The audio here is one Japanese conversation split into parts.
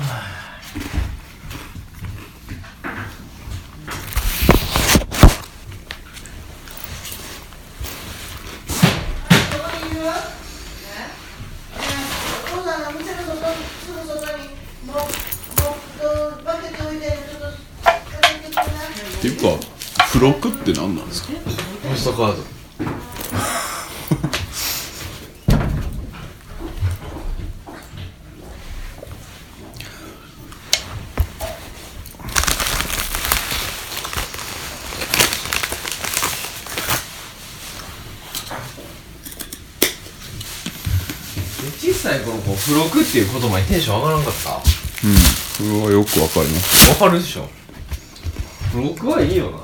っとかけてきなっていうか付録って何なんですか？ポストカード小さい頃こう付録っていう言葉にテンション上がらんかった？うん。それはよくわかります。わかるでしょ。付録はいいよな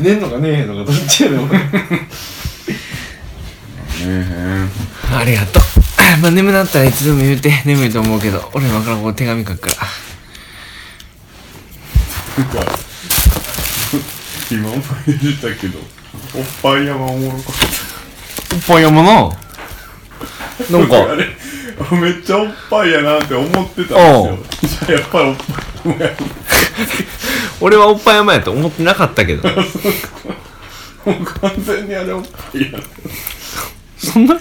寝んのか寝えへんのかどっちやねん ありがとう。まあ眠なったらいつでも言うて眠いと思うけど、俺今からこう手紙書くから。えなんか今も言ってたけどおっぱい山おもろかっおっぱい山な。なんたあか、れあめっちゃおっぱいやなって思ってたんですよじゃあやっぱりおっぱい山や俺はおっぱい山やと思ってなかったけど。もう完全にあれおっぱいやそんな、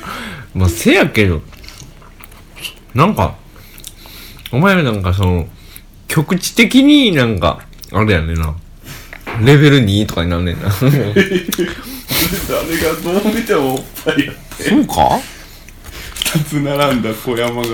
まあせやけど、なんか、お前らなんかその、局地的になんか、あれやねんな。レベル2とかになんねんな。そ誰がどう見てもおっぱいやってうか？2つ並んだ小山が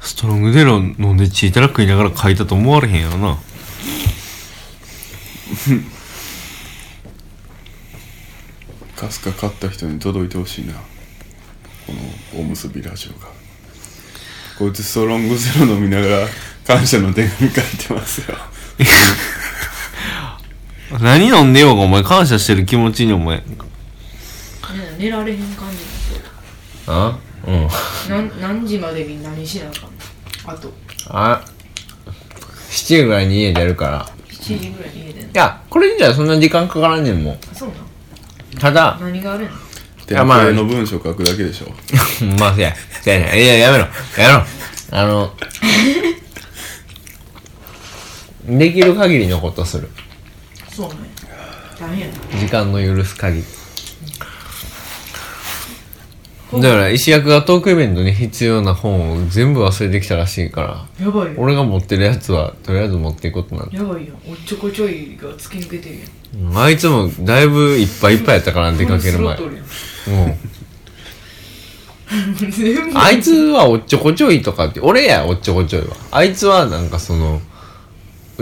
ストロングゼロ飲んでチータラ食いながら書いたと思われへんやろな。カスカ買った人に届いてほしいな。このおむすびラジオが。こいつストロングゼロ飲みながら感謝の手紙書いてますよ。何飲んでようがお前感謝してる気持ちにお前。ね寝られへん感じあ？うん。なん何時までに何しなあかんの？あとあ、7時ぐらいに家出るから。7時ぐらいに家出んの？いや、これ自体そんな時間かからんねんもん。あそうなん？ただ、何があるんの？テやまあンプレの文章書くだけでしょ まあせや、せや。いや、やめろ。やめろ。あの、できる限りのことする。そうね大変やな時間の許す限り。だから、石役がトークイベントに必要な本を全部忘れてきたらしいから、やばいよ俺が持ってるやつは、とりあえず持っていくことになって。やばいよおっちょこちょいが突き抜けてるやんうんあいつもだいぶいっぱいいっぱいやったから、出かける前。フルスロットルやうん。ん全部あいつはおっちょこちょいとかって、俺やおっちょこちょいは。あいつはなんかその、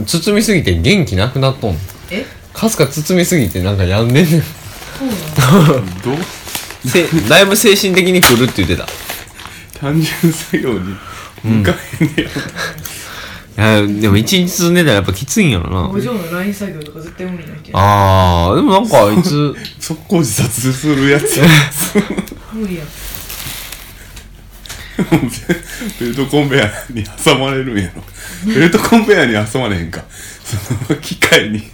包みすぎて元気なくなっとんの。え？かすか包みすぎてなんか病んでんねん。そうなの？どうせだいぶ精神的に来るって言ってた。単純作業に。向かへんねや、いや、でも一日積んでたらやっぱきついんやろな。工場の LINE 作業とか絶対無理なあー、でもなんかあいつ、速攻自殺するやつ。や 無理や。ん ベルトコンベヤーに挟まれるんやろ。ベルトコンベヤーに挟まれへんか。その機械に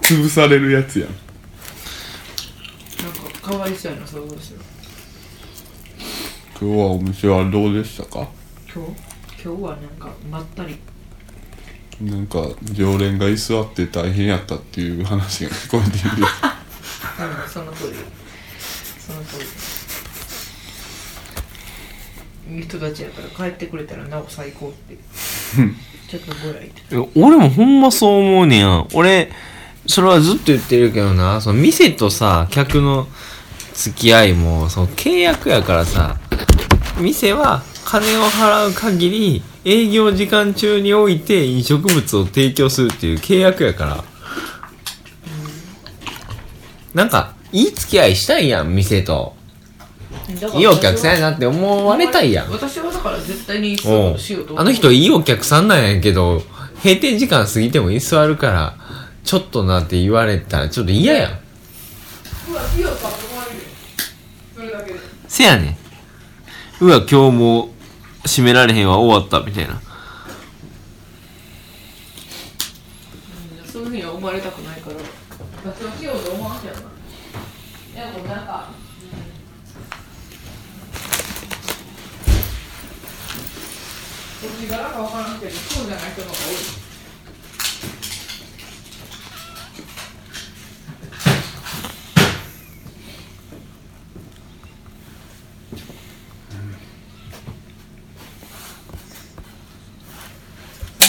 潰されるやつやんかかわいそうやな想像する。今日はお店はどうでしたか？今日？今日はなんかまったり。なんか常連が居座って大変やったっていう話が聞こえているうんその通り。その通り。いい人たちやから帰ってくれたらなお最高って。ちょっとぐらいいや俺もほんまそう思うねや。ん。俺、それはずっと言ってるけどな、その店とさ、客の付き合いも、その契約やからさ、店は金を払う限り、営業時間中において飲食物を提供するっていう契約やから。なんか、いい付き合いしたいやん、店と。いいお客さんやなって思われたいやん。私はだから絶対におそううしようと思うあの人いいお客さんなんやけど、閉店時間過ぎても居座るから、ちょっとなって言われたらちょっと嫌やん。せやねん。うわ、今日もう閉められへんわ、終わった、みたいな。そういうふうには思われたくないから私はしようと思わんけどないやもうなんかこっち柄かわからんけどそうじゃない人の方が多い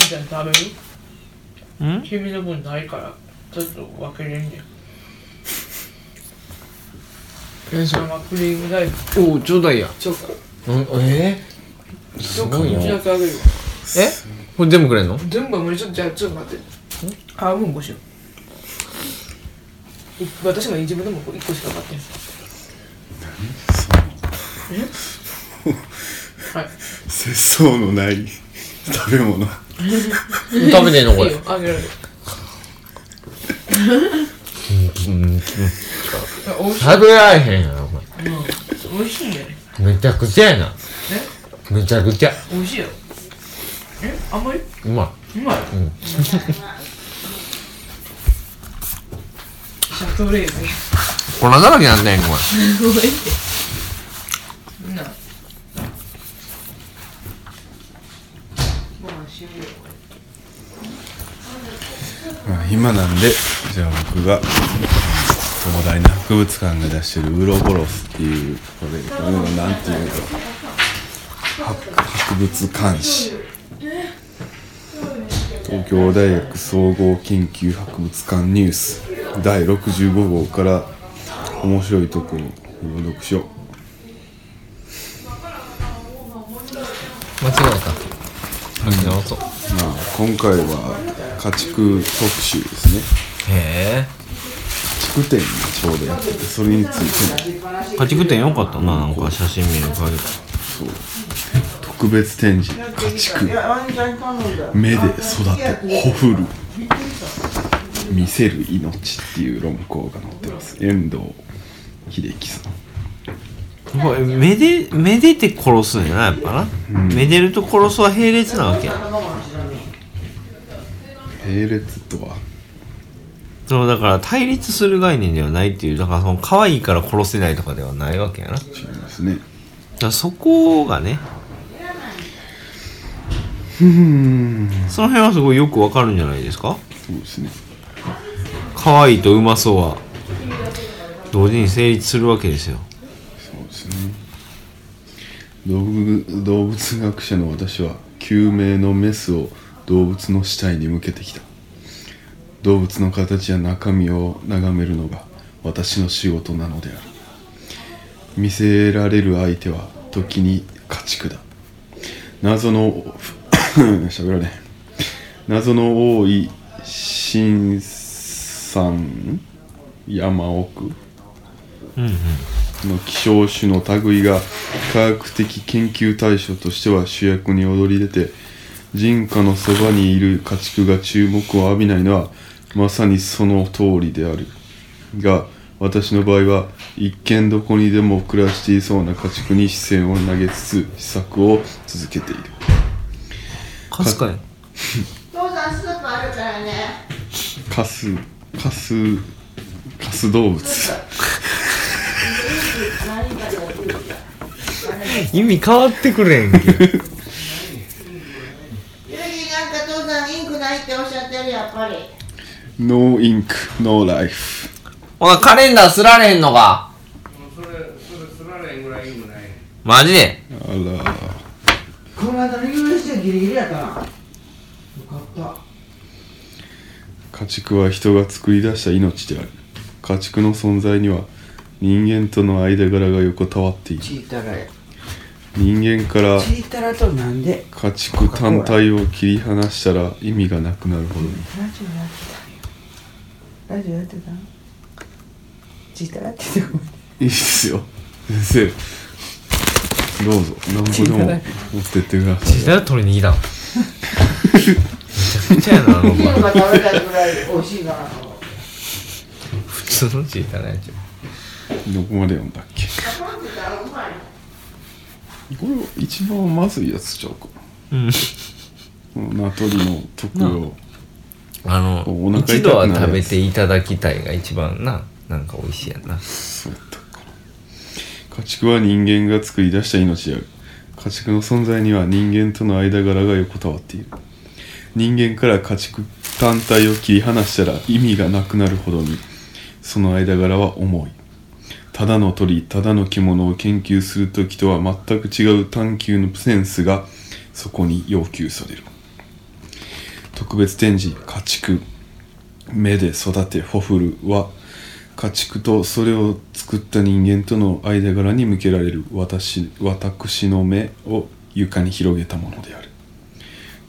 ちゃん食べる？ん？君の分ないから。ちょっと分けれんねん生クリーム大福おう、ちょうだいや。チョコうん、えー、すごいちょっな。え？これ全部くれんの？全部は無理。ちょっとじゃあちょっと待って。半分こしようい私も自分でも1個しか買ってんえ？はい。節操のない食べ物食べてんのこれいいよ。あげられる 食べられへんやろ、お前。美味しいんだよねめちゃくちゃやな。めちゃくちゃ。美味しいよえ？あんまりううまい。まい？うん。シャトレーゼ 粉だらけなんだよ、お前。す ごいってみんなご飯しようよまあ暇なんでじゃあ僕が東大の博物館が出してるウロボロスっていうこれこれなんていうの博博物館史。東京大学総合研究博物館ニュース。第65号から面白いところを読書えた。書き直そう。まあ今回は家畜特集ですね。へえ。家畜展がちょうどやっててそれについて。の家畜店よかったな、なんか写真見る限り。そう。特別展示。家畜。目で育てほふる。見せる命っていう論考が載ってます。遠藤秀樹さん。これめでめでて殺すんやなやっぱな、めでると殺すは並列なわけや並列とは？そうだから対立する概念ではないっていうだからその可愛いから殺せないとかではないわけやな。だか違いますね。らそこがねうん。その辺はすごいよくわかるんじゃないですか？そうですね。可愛いとうまそうは同時に成立するわけですよ。そうですね。動物動物学者の私は救命のメスを動物の死体に向けてきた。動物の形や中身を眺めるのが私の仕事なのである。見せられる相手は時に家畜だ。謎の 喋られ謎の多い新山山奥の希少種の類が科学的研究対象としては主役に躍り出て人家のそばにいる家畜が注目を浴びないのはまさにその通りである。が私の場合は一見どこにでも暮らしていそうな家畜に視線を投げつつ試作を続けている。かすかや父さんスープあるからね。カスカスカス動物。意味変わってくれんけゆるぎなんか父さんインククないっておっしゃってるやっぱり。No ink, no life. ほな、カレンダーすられへんのか？それそれすられんぐらい意味ない。マジで？あら。この間の優勝してギリギリやったな。よかった。家畜は人が作り出した命である。家畜の存在には人間との間柄が横たわっている。チータラや人間からチータラとなんで？家畜単体を切り離したら意味がなくなるほどに。ラジオやってた。ラジオやってた。ータラって言っていいですよ。先生。どうぞ。何ぼでも持ってってください。じゃあ取りに来たんめちゃくちゃやな、あのビールが食べたいぐらい美味しいかな。普通のチータラやつどこまで読んだっけパンって言ったらうまいこれ一番まずいやつちゃうか。うん。この名取の特用あ。のお腹痛くなるやつ。一度は食べていただきたいが一番ななんか美味しいやんな。そうやったか家畜は人間が作り出した命である。家畜の存在には人間との間柄が横たわっている。人間から家畜単体を切り離したら意味がなくなるほどにその間柄は重いただの鳥ただの獣を研究する時とは全く違う探求のセンスがそこに要求される。特別展示家畜目で育てほふるは家畜とそれを作った人間との間柄に向けられる私私の目を床に広げたものである。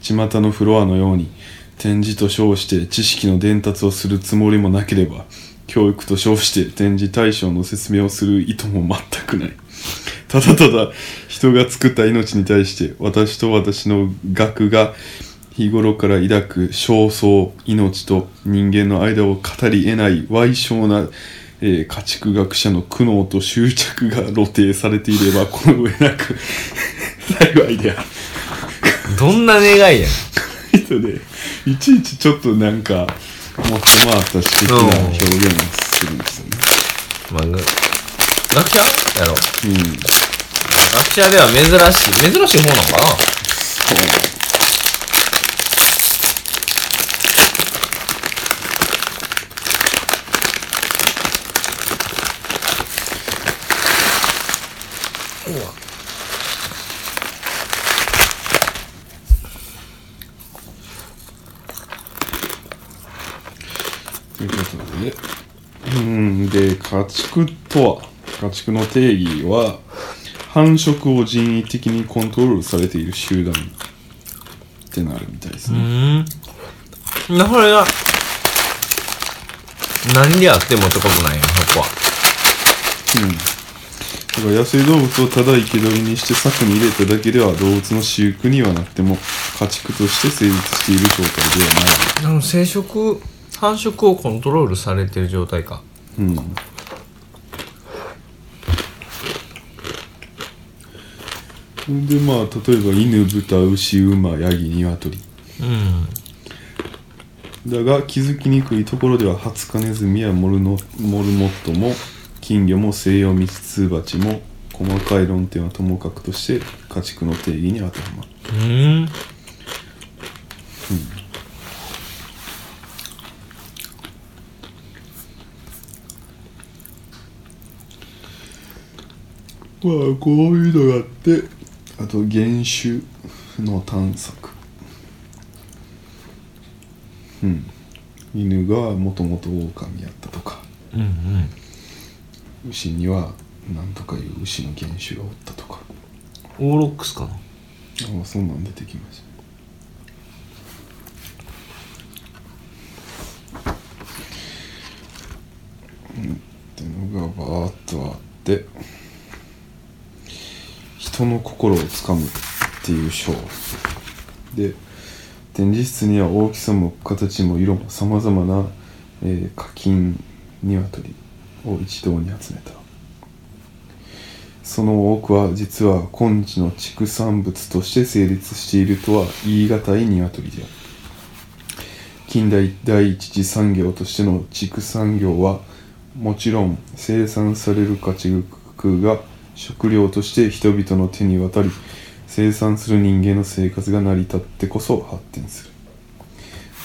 巷のフロアのように展示と称して知識の伝達をするつもりもなければ教育と称して展示対象の説明をする意図も全くない。ただただ人が作った命に対して私と私の学が日頃から抱く焦燥命と人間の間を語り得ない歪小な、えー家畜学者の苦悩と執着が露呈されていればこの上なく幸いである。どんな願いやん。人でいちいちちょっとなんか持って回った詩的な表現をするんですよね。まあが学者やろ。うん。学者では珍しい。珍しい方なのかな。そうことで、うん、で、家畜とは、家畜の定義は、繁殖を人為的にコントロールされている集団ってなるみたいですうね。んなこれが何であってもってことなんやそこはうん。だから野生動物をただ生け捕りにして柵に入れただけでは動物の飼育にはなくても家畜として成立している状態ではない。あの生殖繁殖をコントロールされてる状態かうん。でまあ例えば犬豚牛馬ヤギ鶏。うん。だが気づきにくいところではハツカネズミやモルノモルモットも金魚も西洋ミツツバチも細かい論点はともかくとして家畜の定義に当てはまる。うん。まあこういうのがあってあと原種の探索。うん。犬がもともと狼やったとか。うんうん。牛にはなんとかいう牛の原種がおったとか。オーロックスかな。ああそんなん出てきましたうんっていうのがバーッとあって人の心をつかむっていう章。で展示室には大きさも形も色もさまざまな、えー課金鶏を一堂に集めた。その多くは実は今日の畜産物として成立しているとは言い難い鶏である。近代第一次産業としての畜産業はもちろん生産される家畜が食料として人々の手に渡り生産する人間の生活が成り立ってこそ発展する。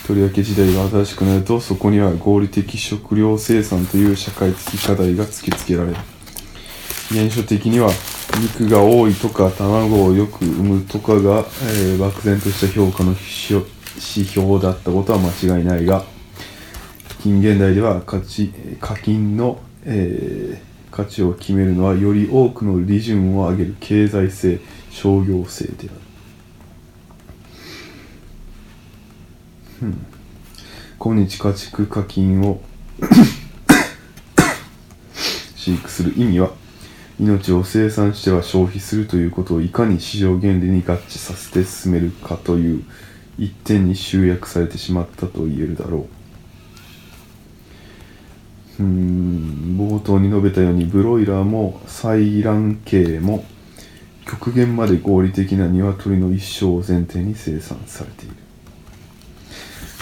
とりわけ時代が新しくなるとそこには合理的食料生産という社会的課題が突きつけられる。原初的には肉が多いとか卵をよく産むとかが、えー漠然とした評価の指標だったことは間違いないが近現代では価値課金の、えー価値を決めるのはより多くの利潤を上げる経済性商業性である、うん。今日家畜課金を 飼育する意味は命を生産しては消費するということをいかに市場原理に合致させて進めるかという一点に集約されてしまったと言えるだろう。うん冒頭に述べたようにブロイラーも採卵系も極限まで合理的な鶏の一生を前提に生産されている。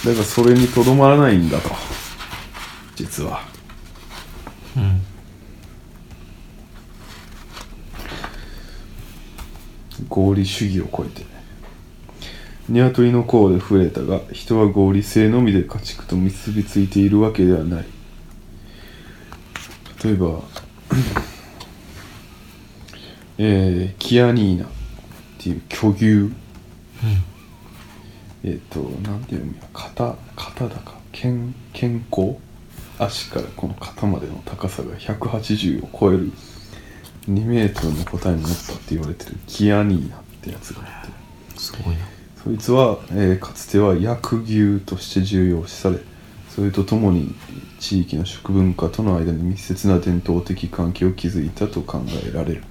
だからそれにとどまらないんだと実は。うん合理主義を超えて。鶏の甲で触れたが人は合理性のみで家畜と結びついているわけではない。例えばえー、キアニーナっていう巨牛、えっ、となんていうの肩肩だか。肩肩甲足からこの肩までの高さが180を超える。2メートルの個体に乗ったって言われてる。キアニーナってやつがあって。すごいな。そいつは、えーかつては薬牛として重要視されそれとともに地域の食文化との間に密接な伝統的関係を築いたと考えられる。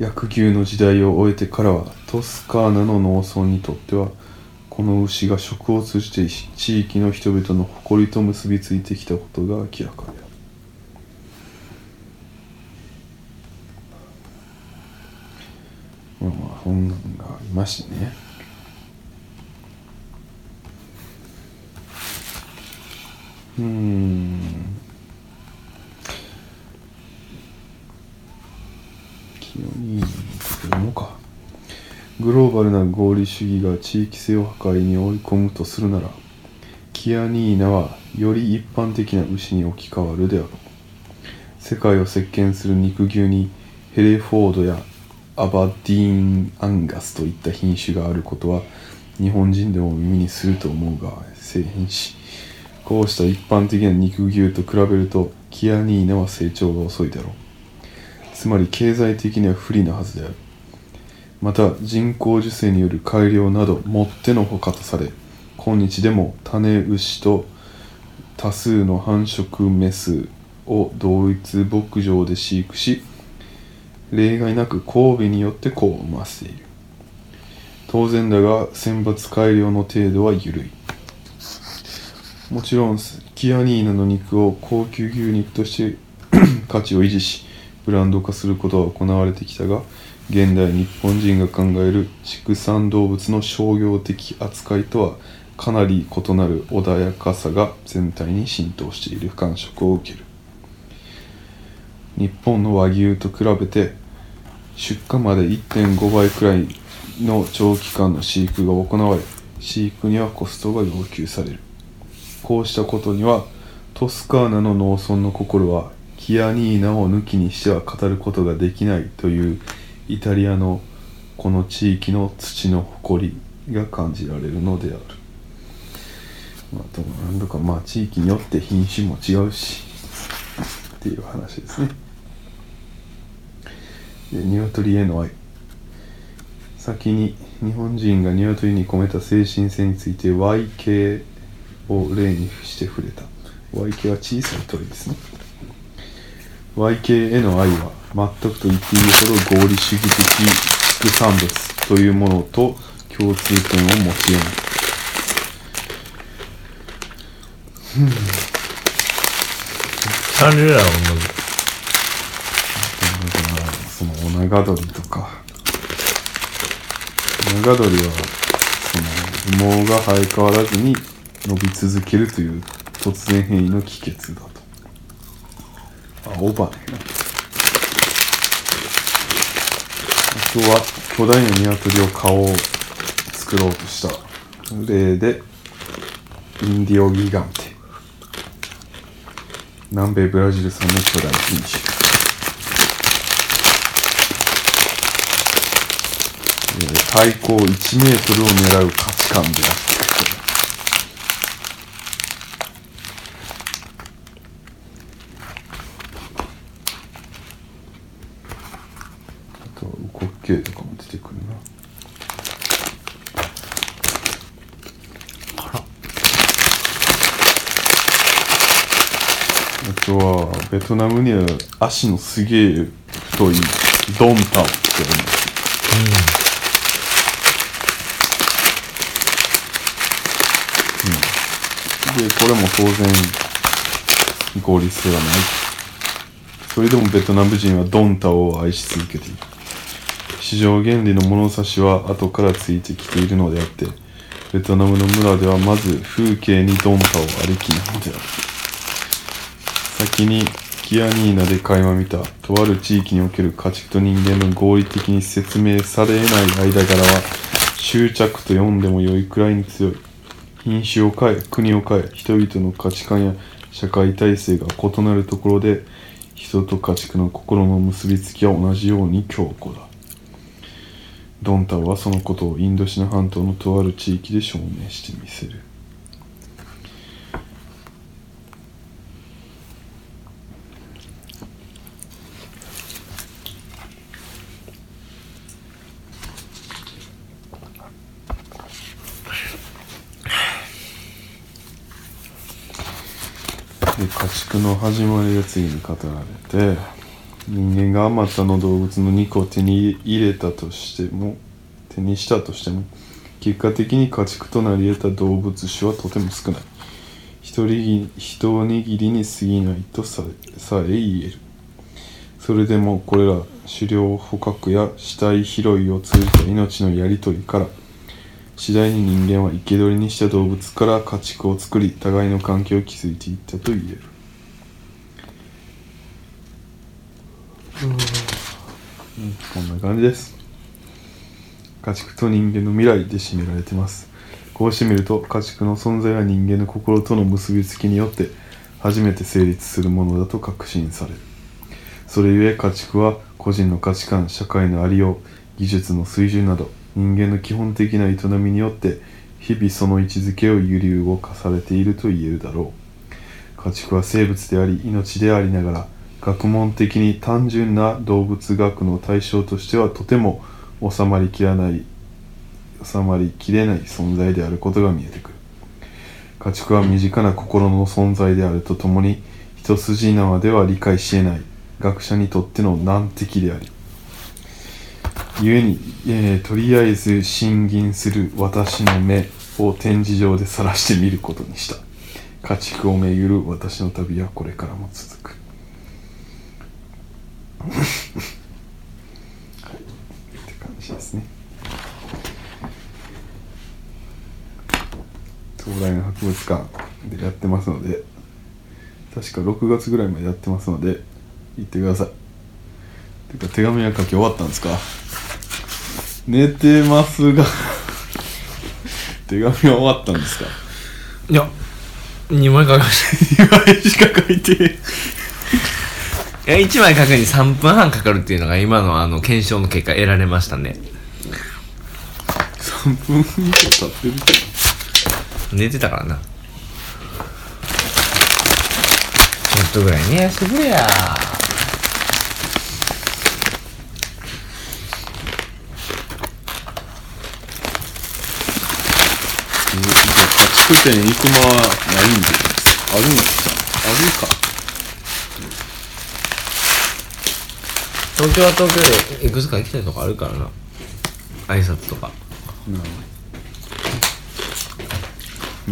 薬牛の時代を終えてからはトスカーナの農村にとってはこの牛が食を通じて地域の人々の誇りと結びついてきたことが明らかである。まあまあそんなんがありましてね。うーん。清に読もうか。グローバルな合理主義が地域性を破壊に追い込むとするならキアニーナはより一般的な牛に置き換わるであろう。世界を席巻する肉牛にヘレフォードやアバディーン・アンガスといった品種があることは日本人でも耳にすると思うがせえへんし。こうした一般的な肉牛と比べるとキアニーナは成長が遅いだろう。つまり経済的には不利なはずである。また人工授精による改良などもってのほかとされ今日でも種牛と多数の繁殖メスを同一牧場で飼育し例外なく交尾によって子を産ませている。当然だが選抜改良の程度は緩い。もちろんキアニーナの肉を高級牛肉として 価値を維持しブランド化することは行われてきたが現代日本人が考える畜産動物の商業的扱いとはかなり異なる穏やかさが全体に浸透している感触を受ける。日本の和牛と比べて出荷まで1.5倍くらいの長期間の飼育が行われ飼育にはコストが要求される。こうしたことにはトスカーナの農村の心はキアニーナを抜きにしては語ることができないというイタリアのこの地域の土の誇りが感じられるのである。まあ、でもなんとかまあ地域によって品種も違うしっていう話ですね。で鶏への愛先に日本人が鶏に込めた精神性について YK を例にして触れた。YK は小さい鳥ですね。YK への愛は全くと言っていいほど合理主義的畜産物というものと共通点を持ち得ない。彼らはもうだからそのオナガドリとか。オナガドリはその羽毛が生え変わらずに伸び続けるという突然変異の帰結だと。あオバね。あとは巨大な鶏を顔を作ろうとした。例でインディオギガンテ。南米ブラジル産の巨大品種。えー体高1メートルを狙う価値観であってあとはウコッケイとかも出てくるなあとはベトナムには足のすげえ太いドンタオって言われますでこれも当然合理性はない。それでもベトナム人はドンタオを愛し続けている。市場原理の物差しは後からついてきているのであってベトナムの村ではまず風景にドンタオありきなのである先にキアニーナで垣間見たとある地域における家畜と人間の合理的に説明されない間柄は執着と読んでも良いくらいに強い品種を変え国を変え人々の価値観や社会体制が異なるところで人と家畜の心の結びつきは同じように強固だ。ドンタはそのことをインドシナ半島のとある地域で証明してみせる。で家畜の始まりが次に語られて人間があまたの動物の肉を手に入れたとしても手にしたとしても結果的に家畜となり得た動物種はとても少ない。一握一握りに過ぎないとささえ言える。それでもこれら狩猟捕獲や死体拾いを通じた命のやり取りから次第に人間は生け捕りにした動物から家畜を作り互いの関係を築いていったと言える。うん。こんな感じです。家畜と人間の未来で占められてます。こうしてみると家畜の存在は人間の心との結びつきによって初めて成立するものだと確信される。それゆえ家畜は個人の価値観社会のありよう技術の水準など人間の基本的な営みによって日々その位置づけを揺り動かされていると言えるだろう。家畜は生物であり命でありながら学問的に単純な動物学の対象としてはとても収まりきらない収まりきれない存在であることが見えてくる。家畜は身近な心の存在であるとともに一筋縄では理解し得ない学者にとっての難敵であり故に、えーとりあえず審議する私の目を展示場で晒してみることにした。家畜をめぐる私の旅はこれからも続く。はい。って感じですね。東大の博物館でやってますので確か6月ぐらいまでやってますので行ってください。てか手紙は書き終わったんですか？寝てますが手紙は終わったんですか？いや2枚書きました2枚しか書いて。いや1枚書くに3分半かかるっていうのが今のあの検証の結果得られましたね。3分以上経ってるけど。寝てたからな。ちょっとぐらい寝やしてくれやえーじゃあ家畜店行く間はないんで。あるんですか。あるか。東京は東京でいくつか行きたいとこあるからな。挨拶とか。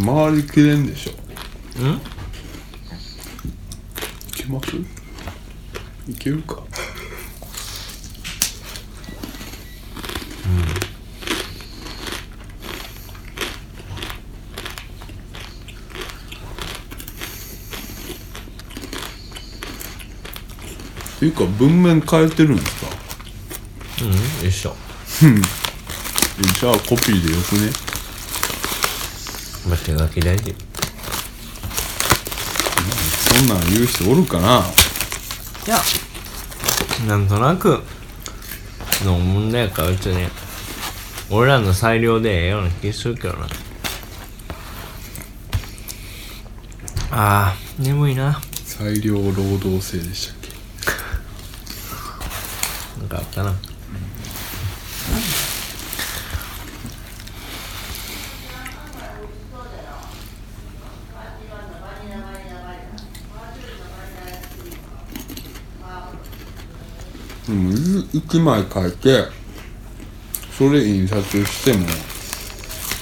回りきれんでしょ。ん？いけます？いけるか？いうか文面変えてるんですか？うんよいしょえじゃあコピーでよくね？まあ手書き大事。そんなん言う人おるかな？いやなんとなくの問題やから別に俺らの裁量でええような気するけどな。あー眠いな。裁量労働制でしたったな。うん1枚書いてそれ印刷しても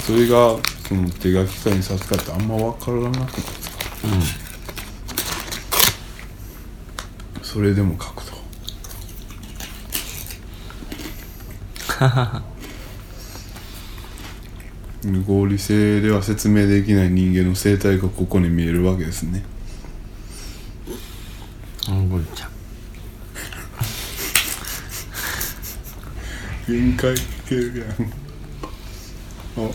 それがその手書きか印刷かってあんま分からなくないですかそれでも書く と合理性では説明できない人間の生態がここに見えるわけですね。うんこれちゃん。限界やん。あ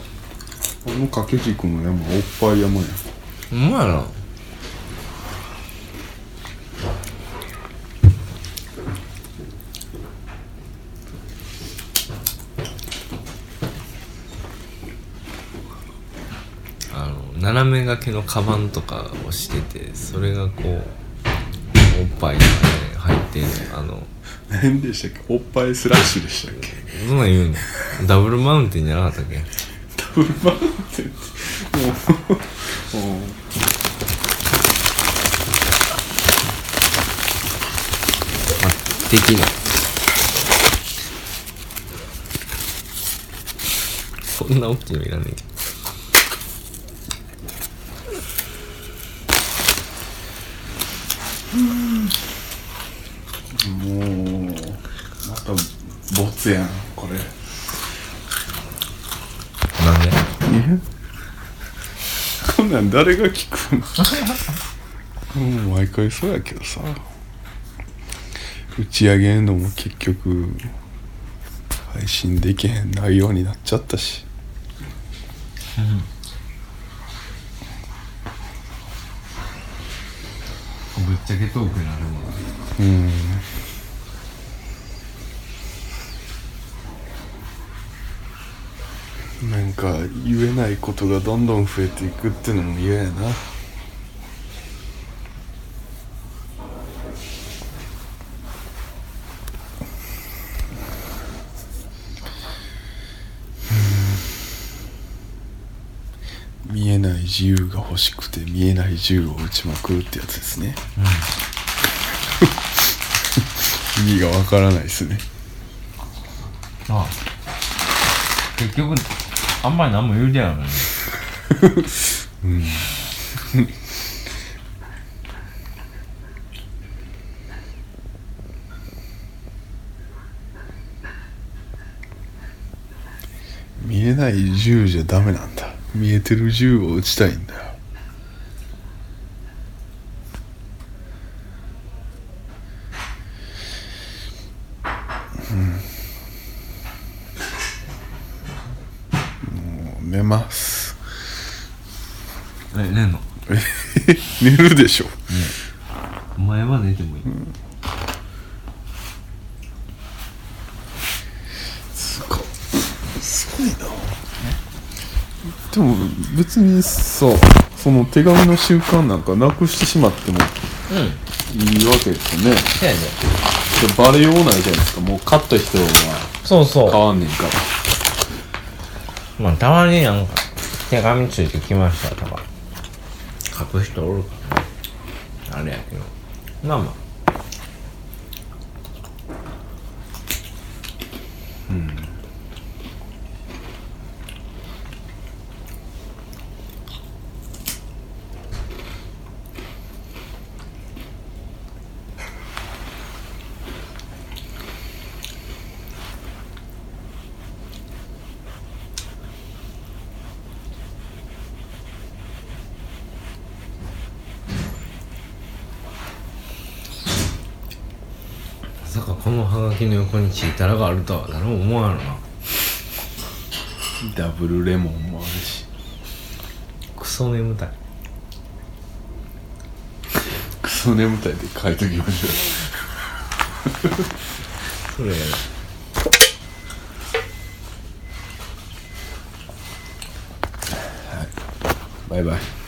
あの掛け軸の山おっぱい山や。うまいなあの斜め掛けのカバンとかをしててそれがこうおっぱいとかね入ってんのあの何でしたっけ？おっぱいスラッシュでしたっけ？そんなん言うの？ダブルマウンテンじゃなかったっけ？ダブルマウンテンって。もうもう。的なそんな大きいのいらねえけどもうまたボツやんこれ。なんで？こんなん誰が聞くの？もう毎回そうやけどさ。打ち上げんのも結局配信できへん内容になっちゃったし。ぶっちゃけトークになるもんうんなんか言えないことがどんどん増えていくってのも嫌やな。うん。見えない自由が欲しくて見えない銃を撃ちまくるってやつですね、意味がわからないですね。ああ。結局あんまり何も言うてないのに見えない銃じゃダメなんだ。見えてる銃を撃ちたいんだようんもう寝ますえ寝んの寝るでしょ。お前は寝てもいい、すごい。すごいな。でも別にさその手紙の習慣なんかなくしてしまってもうん。いいわけですよね。そうやね。でバレようないじゃないですか。もう勝った人がそうそ変わんねんから。うまあたまになんか手紙ついてきましたとか。書く人おるあれやけど。まあまあ。うん。このハガキの横にチータラがあるとは誰も思わんやな。ダブルレモンもあるし。クソ眠たい。クソ眠たいって書いときましょう。それやるバイバイ。